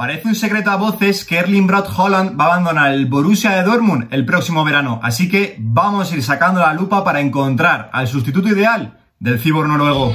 Parece un secreto a voces que Erling Braut Holland va a abandonar el Borussia de Dortmund el próximo verano, así que vamos a ir sacando la lupa para encontrar al sustituto ideal del cibor noruego.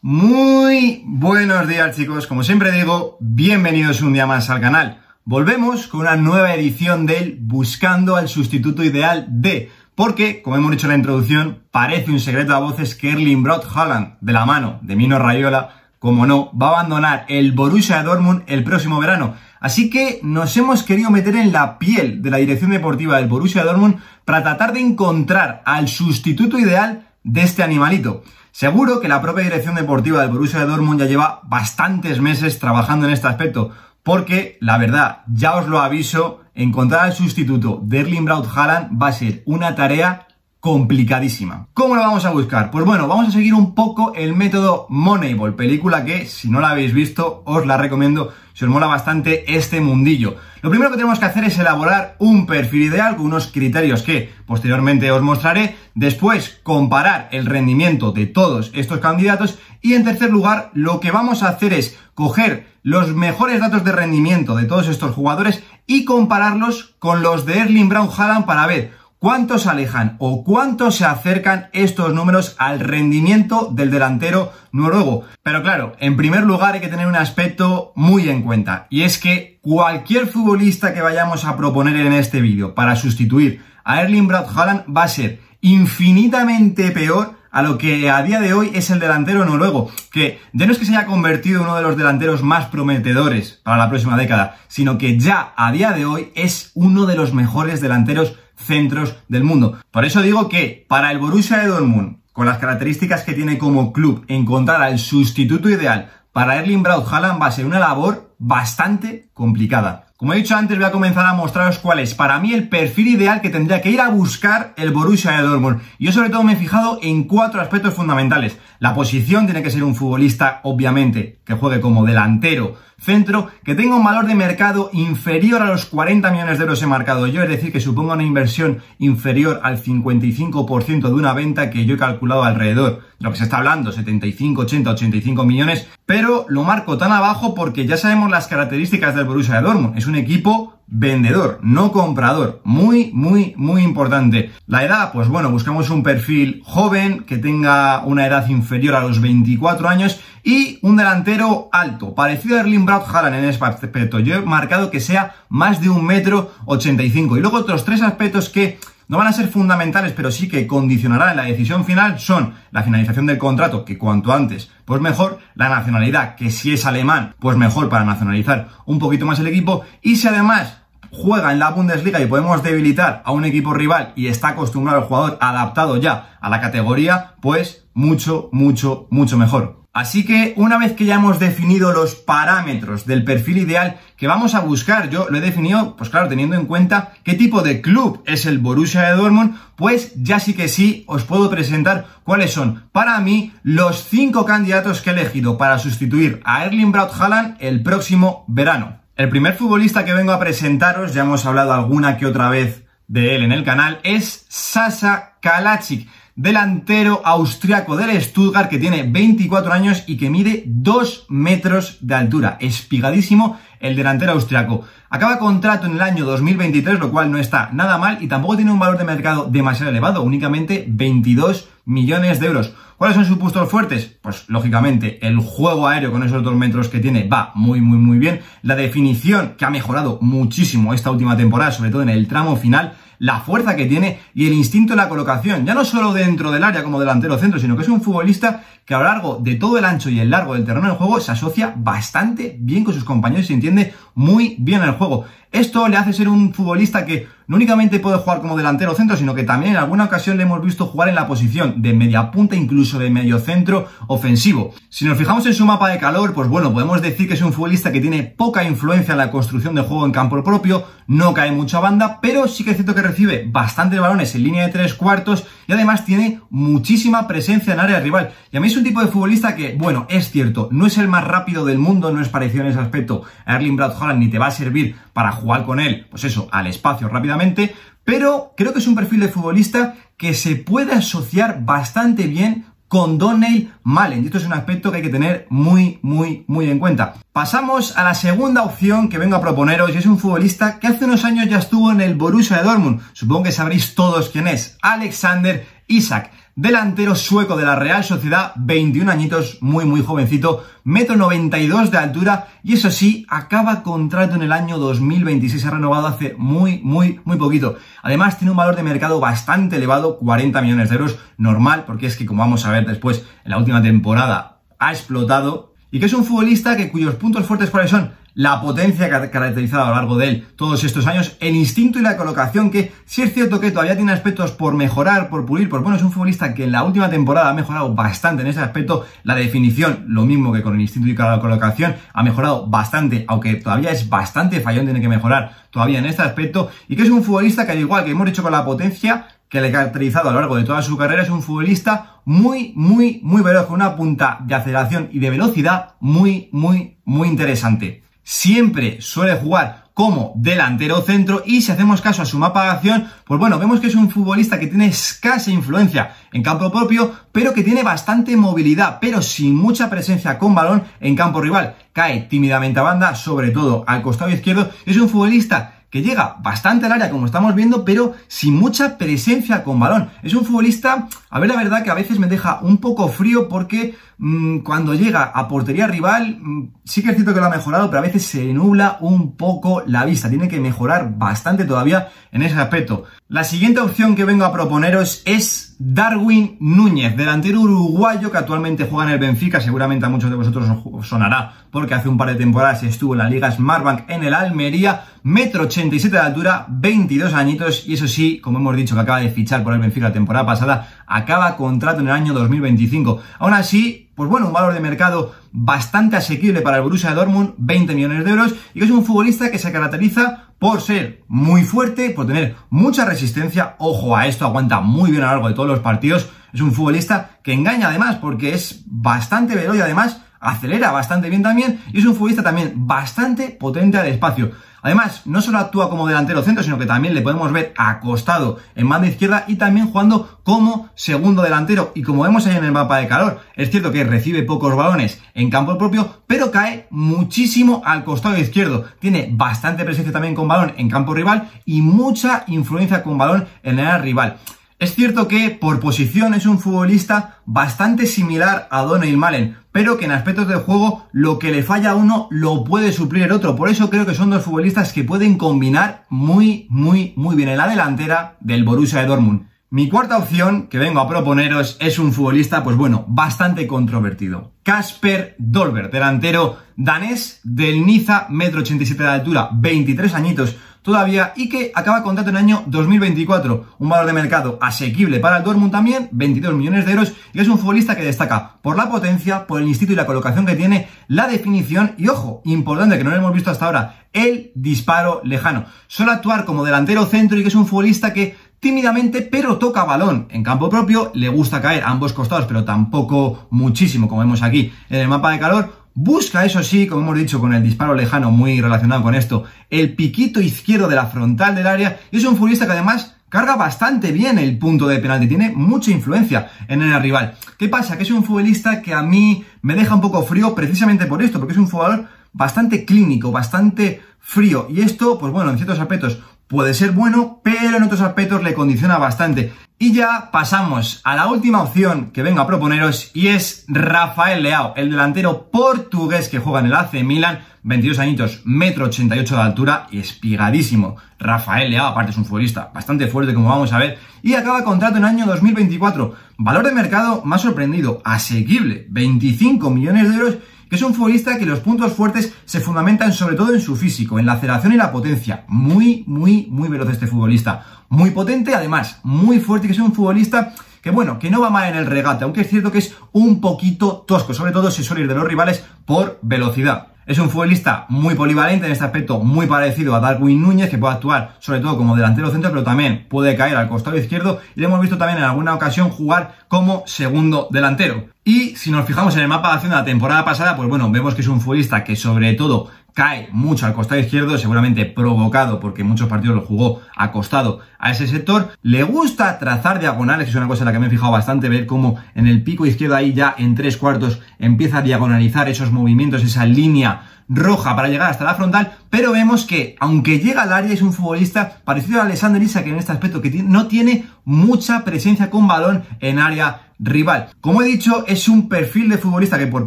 Muy buenos días chicos, como siempre digo, bienvenidos un día más al canal. Volvemos con una nueva edición del Buscando al sustituto ideal de porque, como hemos dicho en la introducción, parece un secreto a voces que Erling Braut Haaland, de la mano de Mino Rayola, como no, va a abandonar el Borussia Dortmund el próximo verano. Así que nos hemos querido meter en la piel de la dirección deportiva del Borussia Dortmund para tratar de encontrar al sustituto ideal de este animalito. Seguro que la propia dirección deportiva del Borussia Dortmund ya lleva bastantes meses trabajando en este aspecto, porque la verdad, ya os lo aviso, encontrar al sustituto de Erling Braut Haaland va a ser una tarea complicadísima. ¿Cómo lo vamos a buscar? Pues bueno, vamos a seguir un poco el método Moneyball, película que si no la habéis visto os la recomiendo si os mola bastante este mundillo. Lo primero que tenemos que hacer es elaborar un perfil ideal con unos criterios que posteriormente os mostraré, después comparar el rendimiento de todos estos candidatos y en tercer lugar lo que vamos a hacer es coger los mejores datos de rendimiento de todos estos jugadores y compararlos con los de Erling Brown Haaland para ver cuánto se alejan o cuánto se acercan estos números al rendimiento del delantero noruego. Pero claro, en primer lugar hay que tener un aspecto muy en cuenta y es que cualquier futbolista que vayamos a proponer en este vídeo para sustituir a Erling Braut Haaland va a ser infinitamente peor a lo que a día de hoy es el delantero noruego, que ya no es que se haya convertido en uno de los delanteros más prometedores para la próxima década, sino que ya a día de hoy es uno de los mejores delanteros centros del mundo. Por eso digo que para el Borussia de Dortmund, con las características que tiene como club, encontrar al sustituto ideal para Erling Braut Haaland va a ser una labor bastante complicada. Como he dicho antes, voy a comenzar a mostraros cuál es para mí el perfil ideal que tendría que ir a buscar el Borussia de Dortmund. Yo sobre todo me he fijado en cuatro aspectos fundamentales. La posición tiene que ser un futbolista, obviamente, que juegue como delantero, centro, que tenga un valor de mercado inferior a los 40 millones de euros he marcado yo, es decir, que suponga una inversión inferior al 55% de una venta que yo he calculado alrededor de lo que se está hablando, 75, 80, 85 millones, pero lo marco tan abajo porque ya sabemos las características del Borussia Dortmund. Es un equipo vendedor, no comprador. Muy, muy, muy importante. La edad, pues bueno, buscamos un perfil joven que tenga una edad inferior a los 24 años y un delantero alto, parecido a Erling Braut Haaland en ese aspecto. Yo he marcado que sea más de un metro 85. Y luego otros tres aspectos que no van a ser fundamentales, pero sí que condicionarán la decisión final son la finalización del contrato, que cuanto antes, pues mejor, la nacionalidad, que si es alemán, pues mejor para nacionalizar un poquito más el equipo, y si además juega en la Bundesliga y podemos debilitar a un equipo rival y está acostumbrado el jugador adaptado ya a la categoría, pues mucho, mucho, mucho mejor. Así que una vez que ya hemos definido los parámetros del perfil ideal que vamos a buscar, yo lo he definido, pues claro, teniendo en cuenta qué tipo de club es el Borussia de Dortmund, pues ya sí que sí os puedo presentar cuáles son para mí los cinco candidatos que he elegido para sustituir a Erling Braut Haaland el próximo verano. El primer futbolista que vengo a presentaros, ya hemos hablado alguna que otra vez de él en el canal, es Sasa Kalacic delantero austriaco del Stuttgart que tiene 24 años y que mide 2 metros de altura. Espigadísimo el delantero austriaco. Acaba contrato en el año 2023, lo cual no está nada mal y tampoco tiene un valor de mercado demasiado elevado, únicamente 22 millones de euros. ¿Cuáles son sus puntos fuertes? Pues lógicamente el juego aéreo con esos dos metros que tiene va muy muy muy bien. La definición que ha mejorado muchísimo esta última temporada, sobre todo en el tramo final la fuerza que tiene y el instinto de la colocación, ya no solo dentro del área como delantero centro, sino que es un futbolista que a lo largo de todo el ancho y el largo del terreno del juego se asocia bastante bien con sus compañeros y se entiende muy bien el juego. Esto le hace ser un futbolista que no únicamente puede jugar como delantero centro, sino que también en alguna ocasión le hemos visto jugar en la posición de media punta, incluso de medio centro ofensivo. Si nos fijamos en su mapa de calor, pues bueno, podemos decir que es un futbolista que tiene poca influencia en la construcción de juego en campo propio, no cae mucha banda, pero sí que es cierto que recibe bastantes balones en línea de tres cuartos y además tiene muchísima presencia en área rival. Y a mí es un tipo de futbolista que, bueno, es cierto, no es el más rápido del mundo, no es parecido en ese aspecto a Erling Braut Haaland, ni te va a servir para jugar con él, pues eso, al espacio rápidamente, pero creo que es un perfil de futbolista que se puede asociar bastante bien con Donnell Malen. Y esto es un aspecto que hay que tener muy, muy, muy en cuenta. Pasamos a la segunda opción que vengo a proponeros y es un futbolista que hace unos años ya estuvo en el Borussia de Dortmund. Supongo que sabréis todos quién es. Alexander Isaac delantero sueco de la Real Sociedad, 21 añitos, muy muy jovencito, metro 92 de altura y eso sí, acaba contrato en el año 2026, ha renovado hace muy muy muy poquito. Además tiene un valor de mercado bastante elevado, 40 millones de euros, normal, porque es que como vamos a ver después, en la última temporada ha explotado y que es un futbolista que cuyos puntos fuertes cuáles son la potencia que ha caracterizado a lo largo de él todos estos años, el instinto y la colocación que sí es cierto que todavía tiene aspectos por mejorar, por pulir, por bueno, es un futbolista que en la última temporada ha mejorado bastante en ese aspecto, la definición, lo mismo que con el instinto y la colocación, ha mejorado bastante, aunque todavía es bastante fallón, tiene que mejorar todavía en este aspecto, y que es un futbolista que al igual que hemos dicho con la potencia, que le ha caracterizado a lo largo de toda su carrera, es un futbolista muy, muy, muy veloz, con una punta de aceleración y de velocidad muy, muy, muy interesante siempre suele jugar como delantero centro y si hacemos caso a su mapa de acción, pues bueno, vemos que es un futbolista que tiene escasa influencia en campo propio, pero que tiene bastante movilidad, pero sin mucha presencia con balón en campo rival. Cae tímidamente a banda, sobre todo al costado izquierdo. Es un futbolista que llega bastante al área, como estamos viendo, pero sin mucha presencia con balón. Es un futbolista, a ver la verdad, que a veces me deja un poco frío porque cuando llega a portería rival, mmm, sí que es cierto que lo ha mejorado, pero a veces se nubla un poco la vista. Tiene que mejorar bastante todavía en ese aspecto. La siguiente opción que vengo a proponeros es Darwin Núñez, delantero uruguayo que actualmente juega en el Benfica, seguramente a muchos de vosotros os sonará porque hace un par de temporadas estuvo en la Liga Smartbank en el Almería, metro 87 de altura, 22 añitos y eso sí, como hemos dicho que acaba de fichar por el Benfica la temporada pasada, acaba contrato en el año 2025. Aún así, pues bueno, un valor de mercado bastante asequible para el Borussia Dortmund, 20 millones de euros, y que es un futbolista que se caracteriza por ser muy fuerte, por tener mucha resistencia, ojo a esto, aguanta muy bien a lo largo de todos los partidos, es un futbolista que engaña además porque es bastante veloz y además acelera bastante bien también y es un futbolista también bastante potente al espacio. Además, no solo actúa como delantero centro, sino que también le podemos ver acostado en banda izquierda y también jugando como segundo delantero. Y como vemos ahí en el mapa de calor, es cierto que recibe pocos balones en campo propio, pero cae muchísimo al costado izquierdo. Tiene bastante presencia también con balón en campo rival y mucha influencia con balón en el rival. Es cierto que por posición es un futbolista bastante similar a Donnell Malen, pero que en aspectos de juego lo que le falla a uno lo puede suplir el otro. Por eso creo que son dos futbolistas que pueden combinar muy, muy, muy bien en la delantera del Borussia de Dortmund. Mi cuarta opción que vengo a proponeros es un futbolista, pues bueno, bastante controvertido. Casper Dolberg, delantero danés del Niza, metro 87 de altura, 23 añitos todavía y que acaba contrato en el año 2024. Un valor de mercado asequible para el Dortmund también, 22 millones de euros y es un futbolista que destaca por la potencia, por el instinto y la colocación que tiene, la definición y ojo, importante que no lo hemos visto hasta ahora, el disparo lejano. Suele actuar como delantero centro y que es un futbolista que tímidamente, pero toca balón en campo propio, le gusta caer a ambos costados, pero tampoco muchísimo, como vemos aquí en el mapa de calor, Busca, eso sí, como hemos dicho, con el disparo lejano muy relacionado con esto, el piquito izquierdo de la frontal del área y es un futbolista que además carga bastante bien el punto de penalti, tiene mucha influencia en el rival. ¿Qué pasa? Que es un futbolista que a mí me deja un poco frío precisamente por esto, porque es un jugador bastante clínico, bastante frío y esto, pues bueno, en ciertos aspectos puede ser bueno, pero en otros aspectos le condiciona bastante. Y ya pasamos a la última opción que vengo a proponeros y es Rafael Leao, el delantero portugués que juega en el AC Milan, 22 añitos, metro 88 de altura y espigadísimo. Rafael Leao, aparte es un futbolista bastante fuerte como vamos a ver, y acaba contrato en el año 2024. Valor de mercado más sorprendido, asequible, 25 millones de euros que es un futbolista que los puntos fuertes se fundamentan sobre todo en su físico, en la aceleración y la potencia. Muy, muy, muy veloz este futbolista. Muy potente, además, muy fuerte, que es un futbolista que bueno, que no va mal en el regate, aunque es cierto que es un poquito tosco, sobre todo si suele ir de los rivales por velocidad. Es un futbolista muy polivalente en este aspecto, muy parecido a Darwin Núñez, que puede actuar sobre todo como delantero centro, pero también puede caer al costado izquierdo y le hemos visto también en alguna ocasión jugar como segundo delantero. Y si nos fijamos en el mapa de acción de la temporada pasada, pues bueno, vemos que es un futbolista que sobre todo cae mucho al costado izquierdo, seguramente provocado porque muchos partidos lo jugó acostado a ese sector. Le gusta trazar diagonales, que es una cosa en la que me he fijado bastante, ver cómo en el pico izquierdo ahí ya en tres cuartos empieza a diagonalizar esos movimientos, esa línea roja para llegar hasta la frontal, pero vemos que aunque llega al área es un futbolista parecido a Alexander Isak en este aspecto que no tiene mucha presencia con balón en área rival. Como he dicho, es un perfil de futbolista que por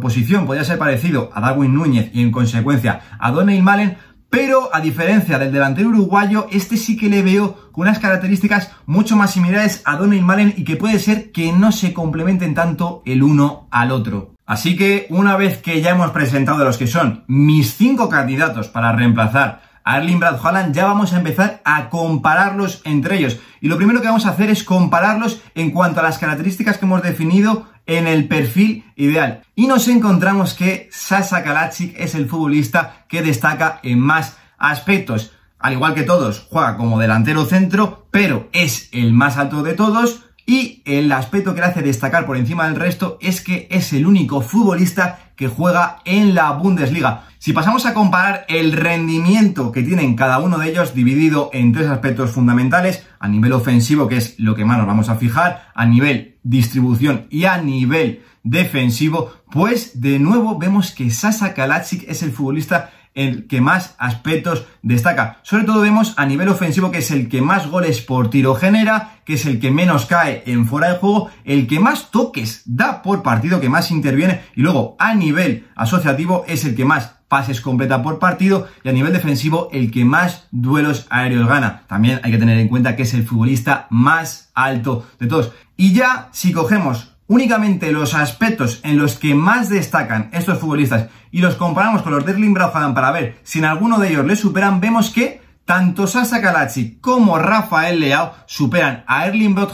posición podría ser parecido a Darwin Núñez y en consecuencia a Donny Malen, pero a diferencia del delantero uruguayo, este sí que le veo con unas características mucho más similares a Donny Malen y que puede ser que no se complementen tanto el uno al otro. Así que una vez que ya hemos presentado los que son mis cinco candidatos para reemplazar a Erling Brad Haaland, ya vamos a empezar a compararlos entre ellos. Y lo primero que vamos a hacer es compararlos en cuanto a las características que hemos definido en el perfil ideal. Y nos encontramos que Sasa Kalacic es el futbolista que destaca en más aspectos. Al igual que todos, juega como delantero centro, pero es el más alto de todos y el aspecto que le hace destacar por encima del resto es que es el único futbolista que juega en la Bundesliga. Si pasamos a comparar el rendimiento que tienen cada uno de ellos dividido en tres aspectos fundamentales, a nivel ofensivo, que es lo que más nos vamos a fijar, a nivel distribución y a nivel defensivo, pues de nuevo vemos que Sasa Kalacic es el futbolista el que más aspectos destaca. Sobre todo vemos a nivel ofensivo que es el que más goles por tiro genera, que es el que menos cae en fuera de juego, el que más toques da por partido, que más interviene y luego a nivel asociativo es el que más pases completa por partido y a nivel defensivo el que más duelos aéreos gana. También hay que tener en cuenta que es el futbolista más alto de todos. Y ya si cogemos únicamente los aspectos en los que más destacan estos futbolistas y los comparamos con los de Erling Braut para ver si en alguno de ellos le superan, vemos que tanto Sasa Kalachi como Rafael Leao superan a Erling Braut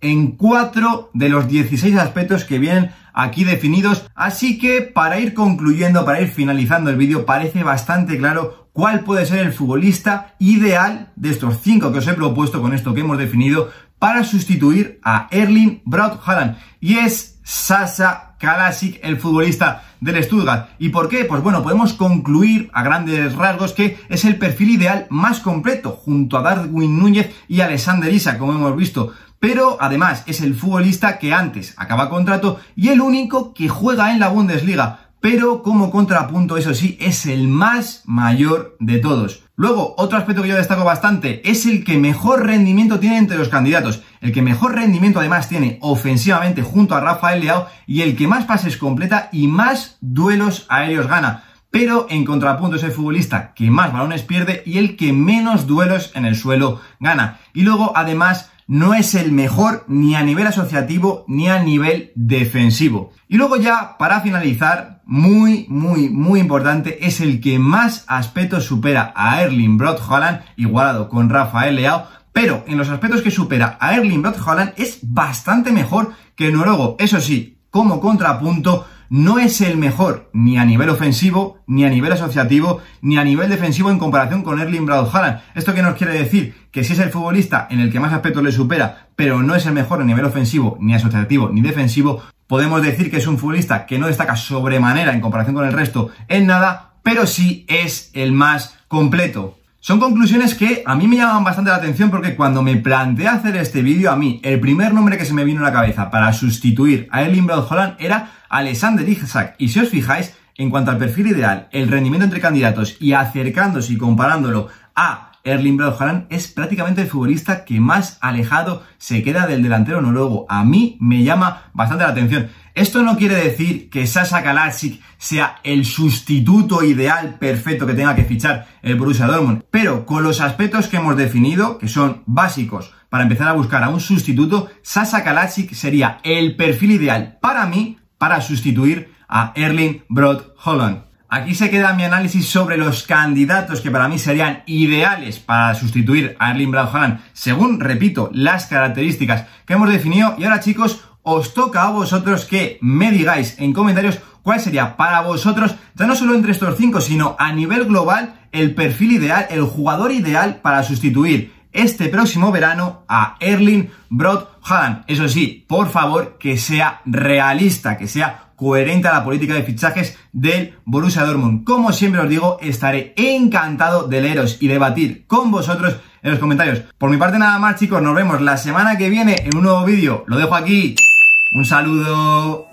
en cuatro de los 16 aspectos que vienen aquí definidos. Así que para ir concluyendo, para ir finalizando el vídeo, parece bastante claro cuál puede ser el futbolista ideal de estos cinco que os he propuesto con esto que hemos definido para sustituir a Erling Braut Haaland y es Sasa Kalasic, el futbolista del Stuttgart. ¿Y por qué? Pues bueno, podemos concluir a grandes rasgos que es el perfil ideal más completo junto a Darwin Núñez y Alexander Isa, como hemos visto. Pero además es el futbolista que antes acaba contrato y el único que juega en la Bundesliga pero como contrapunto, eso sí, es el más mayor de todos. Luego, otro aspecto que yo destaco bastante es el que mejor rendimiento tiene entre los candidatos, el que mejor rendimiento además tiene ofensivamente junto a Rafael Leao y el que más pases completa y más duelos aéreos gana. Pero en contrapunto es el futbolista que más balones pierde y el que menos duelos en el suelo gana. Y luego, además, no es el mejor ni a nivel asociativo ni a nivel defensivo. Y luego ya, para finalizar, muy, muy, muy importante, es el que más aspectos supera a Erling Brot Holland, igualado con Rafael Leao, pero en los aspectos que supera a Erling Brot Holland es bastante mejor que noruego. Eso sí, como contrapunto, no es el mejor ni a nivel ofensivo, ni a nivel asociativo, ni a nivel defensivo en comparación con Erling Braut Haaland. ¿Esto qué nos quiere decir? Que si es el futbolista en el que más aspectos le supera, pero no es el mejor a nivel ofensivo, ni asociativo, ni defensivo, podemos decir que es un futbolista que no destaca sobremanera en comparación con el resto en nada, pero sí es el más completo. Son conclusiones que a mí me llaman bastante la atención porque cuando me planteé hacer este vídeo, a mí el primer nombre que se me vino a la cabeza para sustituir a Erling Braut Holland era Alexander Isak. Y si os fijáis, en cuanto al perfil ideal, el rendimiento entre candidatos y acercándose y comparándolo a Erling Braut Haaland es prácticamente el futbolista que más alejado se queda del delantero noruego. A mí me llama bastante la atención. Esto no quiere decir que Sasa Kalasic sea el sustituto ideal perfecto que tenga que fichar el Borussia Dortmund, pero con los aspectos que hemos definido, que son básicos para empezar a buscar a un sustituto, Sasa Kalasic sería el perfil ideal para mí para sustituir a Erling Broad Holland. Aquí se queda mi análisis sobre los candidatos que para mí serían ideales para sustituir a Erling Broad Holland, según, repito, las características que hemos definido. Y ahora, chicos, os toca a vosotros que me digáis en comentarios cuál sería para vosotros, ya no solo entre estos cinco, sino a nivel global, el perfil ideal, el jugador ideal para sustituir este próximo verano a Erling Brot Haaland. Eso sí, por favor, que sea realista, que sea coherente a la política de fichajes del Borussia Dortmund. Como siempre os digo, estaré encantado de leeros y debatir con vosotros en los comentarios. Por mi parte nada más chicos, nos vemos la semana que viene en un nuevo vídeo. Lo dejo aquí. Un saludo.